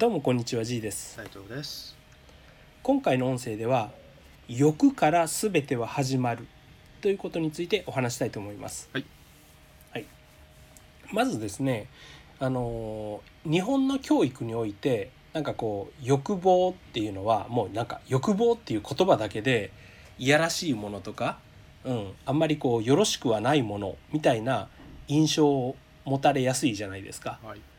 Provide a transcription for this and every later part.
どうもこんにちは G です。斉藤です。今回の音声では欲から全ては始まる。ということについてお話したいと思います。はい、はい、まずですねあの日本の教育においてなんかこう欲望っていうのはもうなんか欲望っていう言葉だけでいやらしいものとか、うん、あんまりこうよろしくはないものみたいな印象を持たれやすいじゃないですか。はい。うん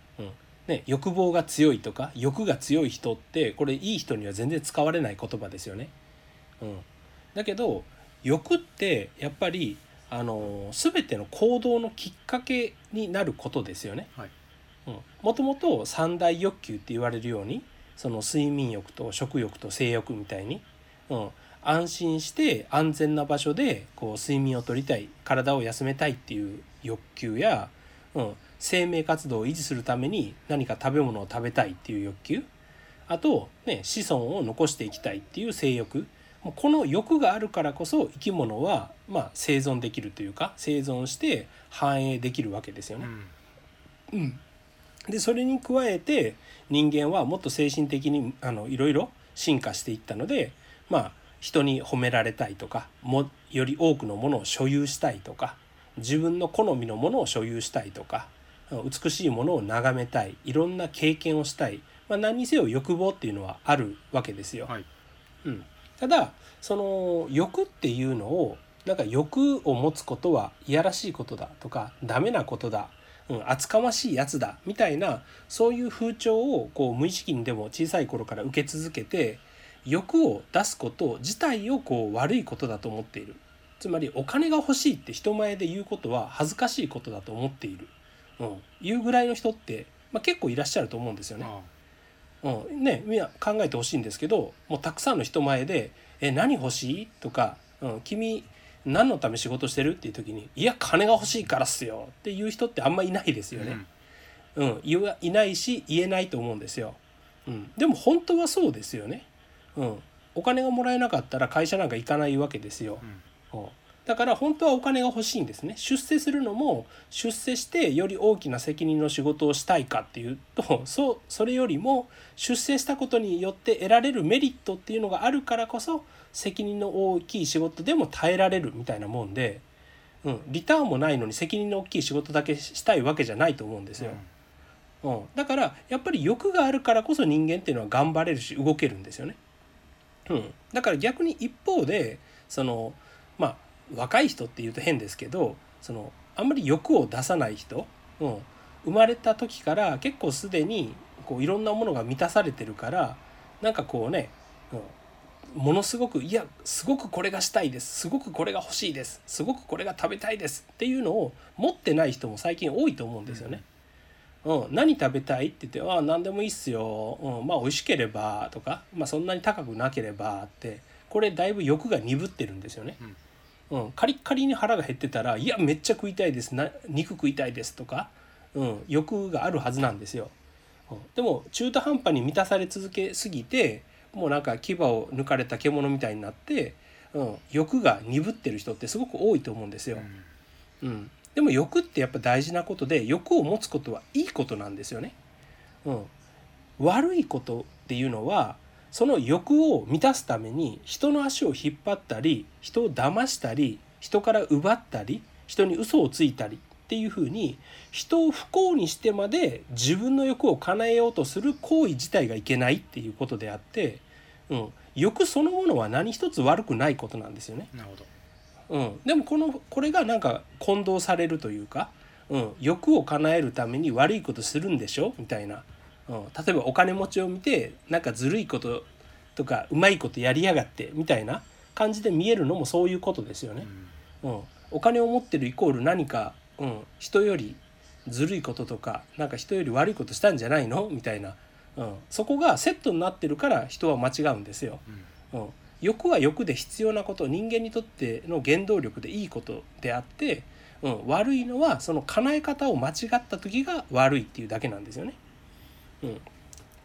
ね、欲望が強いとか欲が強い人ってこれいい人には全然使われない言葉ですよね。うん、だけど欲ってやっぱりあの全ての行動のきっかけになることですよね。はい。もともと三大欲求って言われるようにその睡眠欲と食欲と性欲みたいに、うん、安心して安全な場所でこう睡眠をとりたい体を休めたいっていう欲求や、うん、生命活動を維持するために何か食べ物を食べたいっていう欲求。あと、ね、子孫を残していきたいっていう性欲。もうこの欲があるからこそ生き物は、まあ、生存できるというか生存して繁栄できるわけですよね。うん。うん、でそれに加えて人間はもっと精神的にあのいろいろ進化していったのでまあ人に褒められたいとかもより多くのものを所有したいとか自分の好みのものを所有したいとか美しいものを眺めたいいろんな経験をしたい、まあ、何にせよ欲望っていうのはあるわけですよ。はい。うん、ただその欲っていうのをなんか欲を持つことはいやらしいことだとかダメなことだ、うん、厚かましいやつだみたいなそういう風潮をこう無意識にでも小さい頃から受け続けて欲を出すこと自体をこう悪いことだと思っている。つまりお金が欲しいって人前で言うことは恥ずかしいことだと思っている、うん、いうぐらいの人って、まあ、結構いらっしゃると思うんですよね。あうん、ねみんな考えてほしいんですけどもうたくさんの人前で「え何欲しい?」とか、うん「君何のため仕事してる?」っていう時に「いや金が欲しいからっすよ」っていう人ってあんまいないですよね。うん、言わいないし言えないと思うんですよ。うん、でも本当はそうですよね。うん、お金がもらえなかったら会社なんか行かないわけですよ。うんうんだから本当はお金が欲しいんですね出世するのも出世してより大きな責任の仕事をしたいかっていうとそうそれよりも出世したことによって得られるメリットっていうのがあるからこそ責任の大きい仕事でも耐えられるみたいなもんで、うん、リターンもないのに責任の大きい仕事だけしたいわけじゃないと思うんですよ。うん、だからやっぱり欲があるからこそ人間っていうのは頑張れるし動けるんですよね。うん、だから逆に一方でそのまあ若い人っていうと変ですけどそのあんまり欲を出さない人、うん、生まれた時から結構すでにこういろんなものが満たされてるからなんかこうね、うん、ものすごくいやすごくこれがしたいですすごくこれが欲しいですすごくこれが食べたいですっていうのを持ってない人も最近多いと思うんですよね。うん、何食べたいって言って「ああ何でもいいっすよ、うん、まあ美味しければ」とか、まあ、そんなに高くなければってこれだいぶ欲が鈍ってるんですよね。うん、カリッカリに腹が減ってたら「いやめっちゃ食いたいです。な肉食いたいです」とか、うん、欲があるはずなんですよ。うん、でも中途半端に満たされ続けすぎてもうなんか牙を抜かれた獣みたいになって、うん、欲が鈍ってる人ってすごく多いと思うんですよ。うん、でも欲ってやっぱ大事なことで欲を持つことはいいことなんですよね。うん、悪いことっていうのはその欲を満たすために人の足を引っ張ったり人を騙したり人から奪ったり人に嘘をついたりっていうふうに人を不幸にしてまで自分の欲を叶えようとする行為自体がいけないっていうことであって、うん、欲そのものは何一つ悪くないことなんですよね。なるほど。うん、でもこのこれがなんか混同されるというか、うん、欲を叶えるために悪いことするんでしょ？みたいな、うん、例えばお金持ちを見てなんかずるいこととかうまいことやりやがってみたいな感じで見えるのもそういうことですよね。うん、お金を持ってるイコール何か、うん、人よりずるいこととかなんか人より悪いことしたんじゃないの？みたいな、うん、そこがセットになってるから人は間違うんですよ。うん、欲は欲で必要なこと人間にとっての原動力でいいことであって、うん、悪いのはその叶え方を間違った時が悪いっていうだけなんですよね。う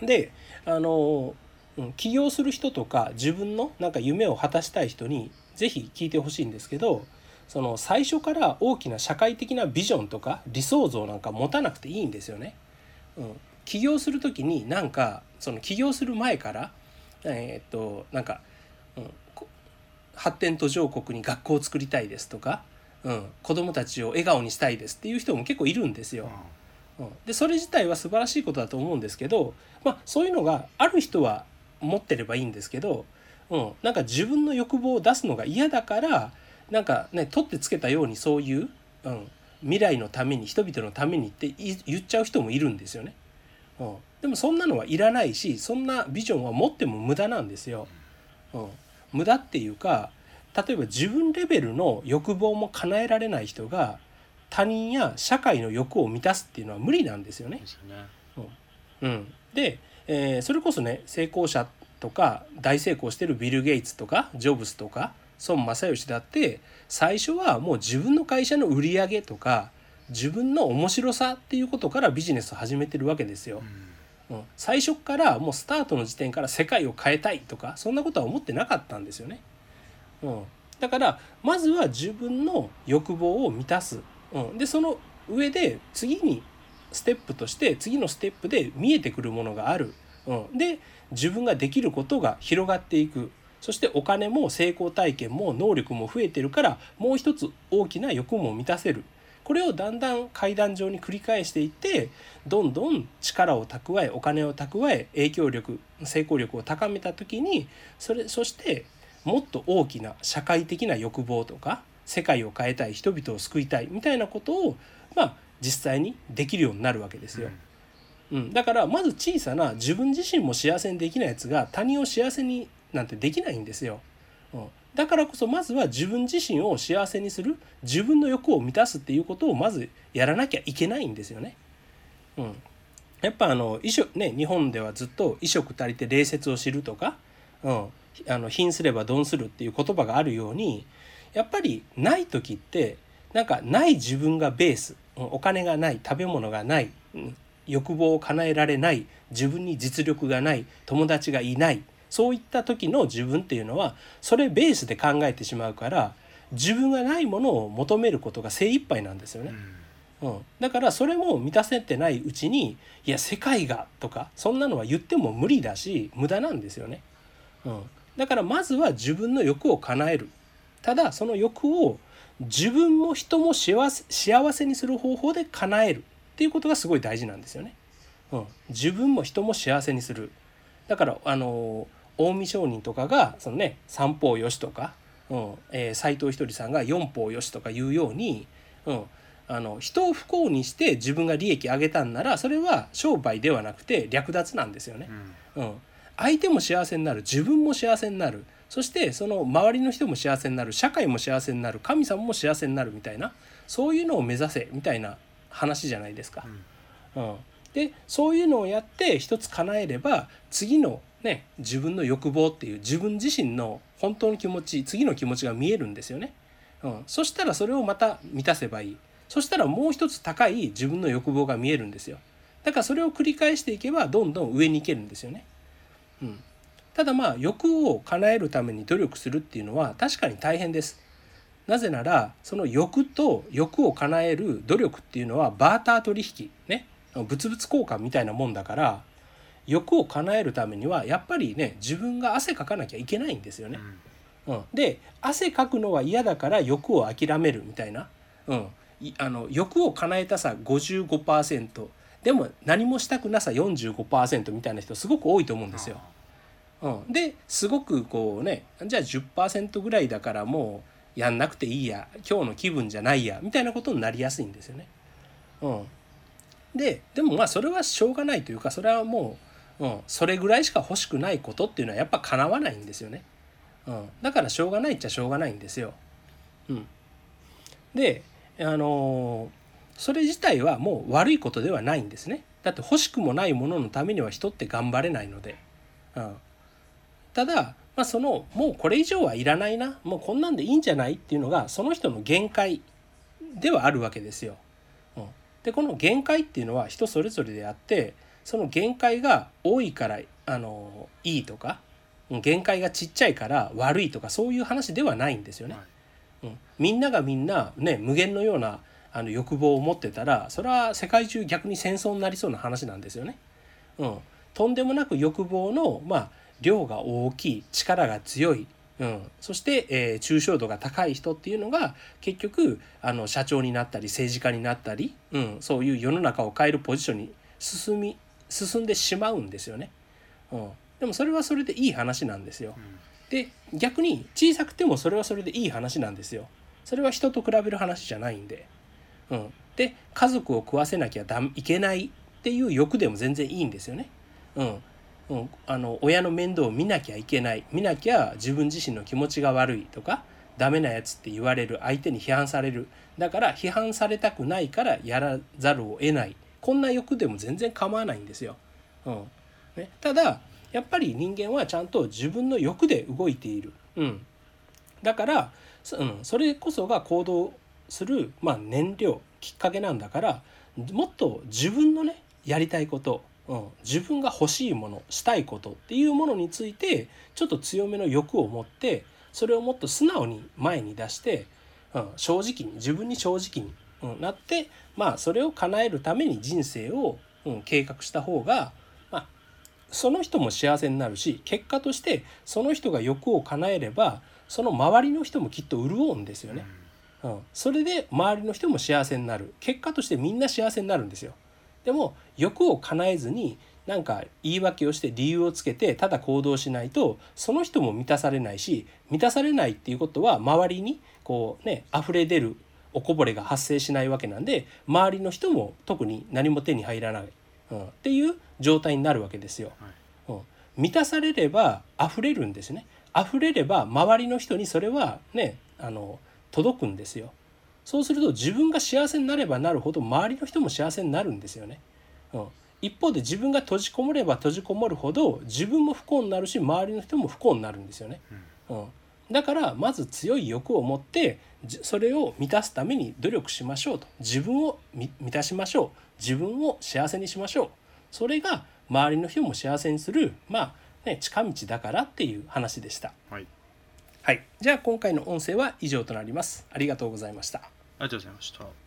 ん、であの、うん、起業する人とか自分のなんか夢を果たしたい人に是非聞いてほしいんですけどその最初から大きな社会的なビジョンとか理想像なんか持たなくていいんですよね。うん、起業する時になんかその起業する前からえー、っとなんか、うん、発展途上国に学校を作りたいですとか、うん、子供たちを笑顔にしたいですっていう人も結構いるんですよ。うん、でそれ自体は素晴らしいことだと思うんですけど、まあ、そういうのがある人は持ってればいいんですけど、うん、なんか自分の欲望を出すのが嫌だからなんかね取ってつけたようにそういう、うん、未来のために人々のためにって言っちゃう人もいるんですよね。うん、でもそんなのはいらないしそんなビジョンは持っても無駄なんですよ。うん、無駄っていうか例えば自分レベルの欲望も叶えられない人が他人や社会の欲を満たすっていうのは無理なんですよね。うん、うん、で、えー、それこそね成功者とか大成功してるビル・ゲイツとかジョブズとか孫正義だって最初はもう自分の会社の売り上げとか自分の面白さっていうことからビジネスを始めてるわけですよ。うん、最初からもうスタートの時点から世界を変えたいとかそんなことは思ってなかったんですよね。うん、だからまずは自分の欲望を満たす。うん、でその上で次にステップとして次のステップで見えてくるものがある。うん、で自分ができることが広がっていく。そしてお金も成功体験も能力も増えてるからもう一つ大きな欲も満たせるこれをだんだん階段上に繰り返していってどんどん力を蓄えお金を蓄え影響力成功力を高めた時にそれそしてもっと大きな社会的な欲望とか世界を変えたい人々を救いたいみたいなことをまあ実際にできるようになるわけですよ。うん、だからまず小さな自分自身も幸せにできないやつが他人を幸せになんてできないんですよ。うん、だからこそまずは自分自身を幸せにする自分の欲を満たすっていうことをまずやらなきゃいけないんですよね。うん、やっぱあの衣食ね日本ではずっと衣食足りて礼節を知るとか、うん、あの貧すれば鈍するっていう言葉があるようにやっぱりない時ってなんかない自分がベースお金がない食べ物がない、うん、欲望を叶えられない自分に実力がない友達がいないそういった時の自分っていうのはそれベースで考えてしまうから自分がないものを求めることが精一杯なんですよね。うん、だからそれも満たせてないうちに「いや世界が」とかそんなのは言っても無理だし無駄なんですよね。うん、だからまずは自分の欲を叶える。ただその欲を自分も人も幸せ幸せにする方法で叶えるっていうことがすごい大事なんですよね。うん、自分も人も幸せにする。だからあの近江商人とかがそのね三方よしとか、うんえー、藤ひとりさんが四方よしとか言うように、うん、あの人を不幸にして自分が利益上げたんならそれは商売ではなくて略奪なんですよね。うん、うん、相手も幸せになる自分も幸せになるそしてその周りの人も幸せになる社会も幸せになる神様も幸せになるみたいなそういうのを目指せみたいな話じゃないですか。うん、うん、でそういうのをやって一つ叶えれば次のね自分の欲望っていう自分自身の本当の気持ち次の気持ちが見えるんですよね。うん、そしたらそれをまた満たせばいい。そしたらもう一つ高い自分の欲望が見えるんですよ。だからそれを繰り返していけばどんどん上に行けるんですよね。うん、ただまあ欲を叶えるために努力するっていうのは確かに大変です。なぜならその欲と欲を叶える努力っていうのはバーター取引ね物々交換みたいなもんだから欲を叶えるためにはやっぱりね自分が汗かかなきゃいけないんですよね。うん、で汗かくのは嫌だから欲を諦めるみたいな、うん、あの欲を叶えたさ55%でも何もしたくなさ45%みたいな人すごく多いと思うんですよ。うん、ですごくこうねじゃあ10%ぐらいだからもうやんなくていいや今日の気分じゃないやみたいなことになりやすいんですよね。うん、ででもまあそれはしょうがないというかそれはもう、うん、それぐらいしか欲しくないことっていうのはやっぱ叶わないんですよね。うん、だからしょうがないっちゃしょうがないんですよ。うん、であのー、それ自体はもう悪いことではないんですね。だって欲しくもないもののためには人って頑張れないので。うん、ただ、まあ、そのもうこれ以上はいらないなもうこんなんでいいんじゃないっていうのがその人の限界ではあるわけですよ。でこの限界っていうのは人それぞれであってその限界が多いからあのいいとか限界がちっちゃいから悪いとかそういう話ではないんですよね。はい、うん、みんながみんなね無限のようなあの欲望を持ってたらそれは世界中逆に戦争になりそうな話なんですよね。うん、とんでもなく欲望の、まあ、量が大きい力が強い、うん、そして、えー抽象度が高い人っていうのが結局あの社長になったり政治家になったり、うん、そういう世の中を変えるポジションに進み進んでしまうんですよね。うん、でもそれはそれでいい話なんですよ。で逆に小さくてもそれはそれでいい話なんですよ。それは人と比べる話じゃないんで。うん、で家族を食わせなきゃだいけないっていう欲でも全然いいんですよね。うんうん、あの親の面倒を見なきゃいけない。見なきゃ自分自身の気持ちが悪いとかダメなやつって言われる。相手に批判される。だから批判されたくないからやらざるを得ない。こんな欲でも全然構わないんですよ。うん。ね、ただやっぱり人間はちゃんと自分の欲で動いている。うん、だから、うん、それこそが行動する、まあ、燃料きっかけなんだからもっと自分のねやりたいこと、うん、自分が欲しいものしたいことっていうものについてちょっと強めの欲を持ってそれをもっと素直に前に出して、うん、正直に自分に正直に、うん、なってまあそれを叶えるために人生を、うん、計画した方が、まあ、その人も幸せになるし結果としてその人が欲を叶えればその周りの人もきっと潤うんですよね。うん、それで周りの人も幸せになる。結果としてみんな幸せになるんですよでも欲を叶えずになんか言い訳をして理由をつけてただ行動しないとその人も満たされないし満たされないっていうことは周りにこうね溢れ出るおこぼれが発生しないわけなんで周りの人も特に何も手に入らない、うん、っていう状態になるわけですよ。うん、満たされれば溢れるんですね。溢れれば周りの人にそれはねあの届くんですよそうすると自分が幸せになればなるほど周りの人も幸せになるんですよね、うん、一方で自分が閉じこもれば閉じこもるほど自分も不幸になるし周りの人も不幸になるんですよね、うん、だからまず強い欲を持ってじそれを満たすために努力しましょうと。自分をみ満たしましょう。自分を幸せにしましょう。それが周りの人も幸せにするまあね近道だからっていう話でした。はい。はい。じゃあ今回の音声は以上となります。ありがとうございましたありがとうございました。